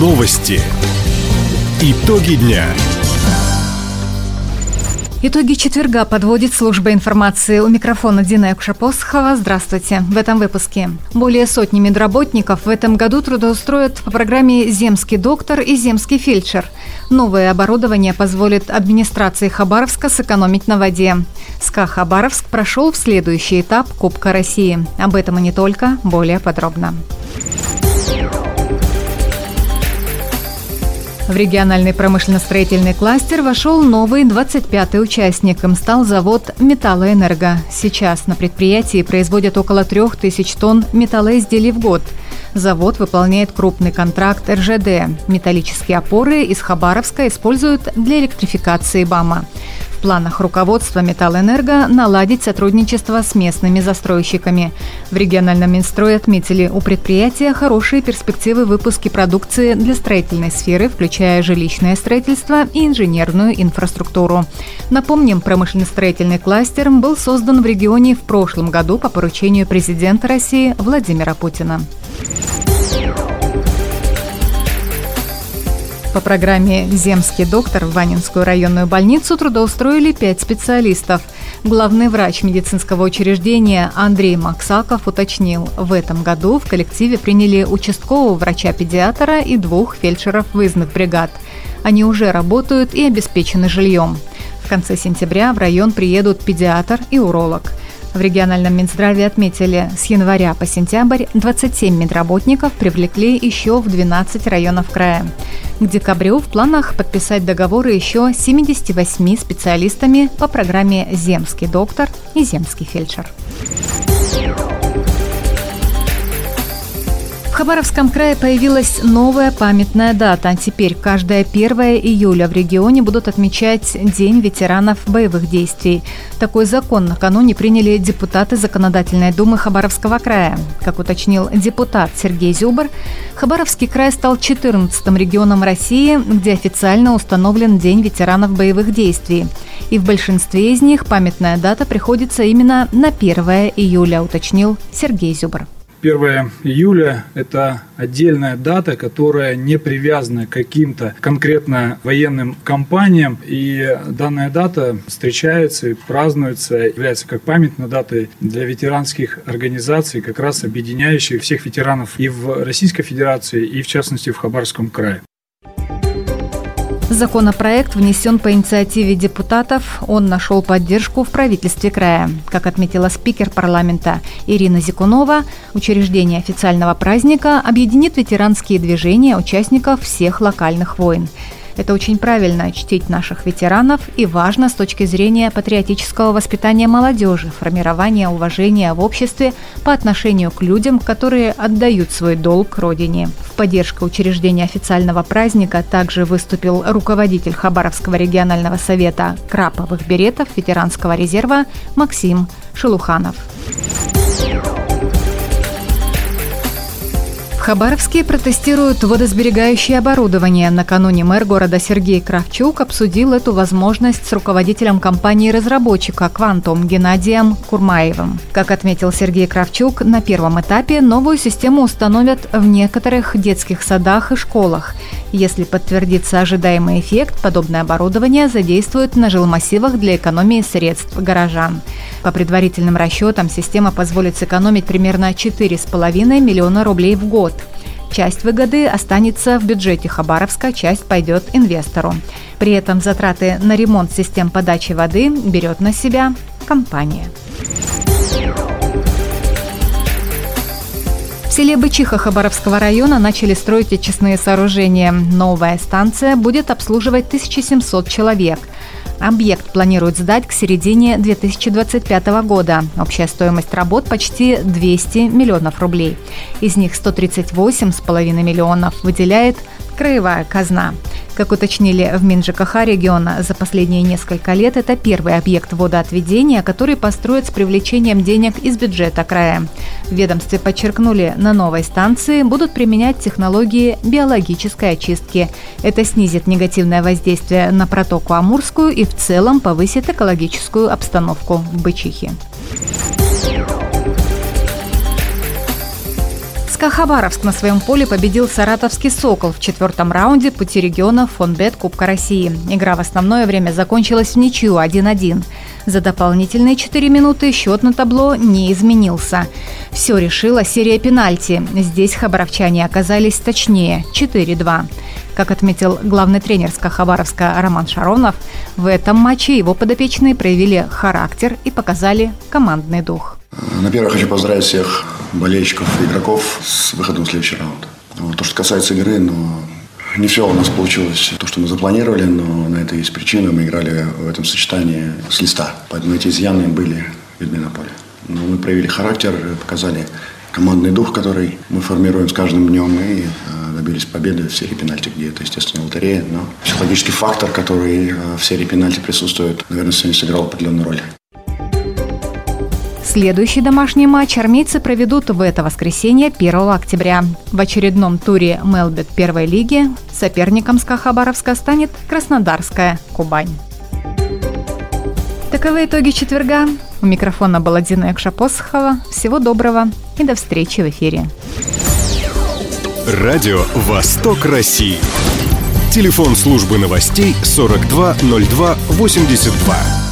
Новости. Итоги дня. Итоги четверга подводит служба информации. У микрофона Дина Якушапосхова. Здравствуйте. В этом выпуске. Более сотни медработников в этом году трудоустроят по программе «Земский доктор» и «Земский фельдшер». Новое оборудование позволит администрации Хабаровска сэкономить на воде. СКА Хабаровск прошел в следующий этап Кубка России. Об этом и не только, более подробно. В региональный промышленно-строительный кластер вошел новый 25-й участник. Им стал завод «Металлоэнерго». Сейчас на предприятии производят около 3000 тонн металлоизделий в год. Завод выполняет крупный контракт РЖД. Металлические опоры из Хабаровска используют для электрификации БАМа планах руководства «Металлэнерго» наладить сотрудничество с местными застройщиками. В региональном Минстрое отметили, у предприятия хорошие перспективы выпуска продукции для строительной сферы, включая жилищное строительство и инженерную инфраструктуру. Напомним, промышленно-строительный кластер был создан в регионе в прошлом году по поручению президента России Владимира Путина. По программе «Земский доктор» в Ванинскую районную больницу трудоустроили пять специалистов. Главный врач медицинского учреждения Андрей Максаков уточнил, в этом году в коллективе приняли участкового врача-педиатра и двух фельдшеров выездных бригад. Они уже работают и обеспечены жильем. В конце сентября в район приедут педиатр и уролог. В региональном Минздраве отметили, с января по сентябрь 27 медработников привлекли еще в 12 районов края. К декабрю в планах подписать договоры еще 78 специалистами по программе «Земский доктор» и «Земский фельдшер». Хабаровском крае появилась новая памятная дата. Теперь каждое 1 июля в регионе будут отмечать День ветеранов боевых действий. Такой закон накануне приняли депутаты Законодательной думы Хабаровского края. Как уточнил депутат Сергей Зюбар, Хабаровский край стал 14-м регионом России, где официально установлен День ветеранов боевых действий. И в большинстве из них памятная дата приходится именно на 1 июля, уточнил Сергей Зюбар. 1 июля – это отдельная дата, которая не привязана к каким-то конкретно военным кампаниям. И данная дата встречается и празднуется, является как памятной датой для ветеранских организаций, как раз объединяющих всех ветеранов и в Российской Федерации, и в частности в Хабаровском крае. Законопроект внесен по инициативе депутатов. Он нашел поддержку в правительстве края. Как отметила спикер парламента Ирина Зикунова, учреждение официального праздника объединит ветеранские движения участников всех локальных войн. Это очень правильно чтить наших ветеранов и важно с точки зрения патриотического воспитания молодежи, формирования уважения в обществе по отношению к людям, которые отдают свой долг Родине. В поддержку учреждения официального праздника также выступил руководитель Хабаровского регионального совета краповых беретов ветеранского резерва Максим Шелуханов. В Хабаровске протестируют водосберегающее оборудование. Накануне мэр города Сергей Кравчук обсудил эту возможность с руководителем компании-разработчика «Квантум» Геннадием Курмаевым. Как отметил Сергей Кравчук, на первом этапе новую систему установят в некоторых детских садах и школах. Если подтвердится ожидаемый эффект, подобное оборудование задействуют на жилмассивах для экономии средств горожан. По предварительным расчетам, система позволит сэкономить примерно 4,5 миллиона рублей в год. Часть выгоды останется в бюджете Хабаровска, часть пойдет инвестору. При этом затраты на ремонт систем подачи воды берет на себя компания. Селе Бычиха Хабаровского района начали строить очистные сооружения. Новая станция будет обслуживать 1700 человек. Объект планируют сдать к середине 2025 года. Общая стоимость работ почти 200 миллионов рублей. Из них 138,5 миллионов выделяет краевая казна. Как уточнили в МинЖКХ региона, за последние несколько лет это первый объект водоотведения, который построят с привлечением денег из бюджета края. В ведомстве подчеркнули, на новой станции будут применять технологии биологической очистки. Это снизит негативное воздействие на протоку Амурскую и в целом повысит экологическую обстановку в Бычихе. СКА «Хабаровск» на своем поле победил саратовский «Сокол» в четвертом раунде пути региона фонбет Кубка России. Игра в основное время закончилась в ничью 1-1. За дополнительные 4 минуты счет на табло не изменился. Все решила серия пенальти. Здесь хабаровчане оказались точнее – 4-2. Как отметил главный тренер СКА «Хабаровска» Роман Шаронов, в этом матче его подопечные проявили характер и показали командный дух. На первое хочу поздравить всех болельщиков и игроков с выходом в следующий раунд. То, что касается игры, но не все у нас получилось то, что мы запланировали, но на это есть причина. Мы играли в этом сочетании с листа, поэтому эти изъяны были видны на поле. Но мы проявили характер, показали командный дух, который мы формируем с каждым днем и э, добились победы в серии пенальти, где это, естественно, лотерея, но психологический фактор, который э, в серии пенальти присутствует, наверное, сегодня сыграл определенную роль. Следующий домашний матч армейцы проведут в это воскресенье 1 октября. В очередном туре Мелбет первой лиги соперником СКА станет Краснодарская Кубань. Таковы итоги четверга. У микрофона была Дина Экшапосхова. Всего доброго и до встречи в эфире. Радио «Восток России». Телефон службы новостей 420282.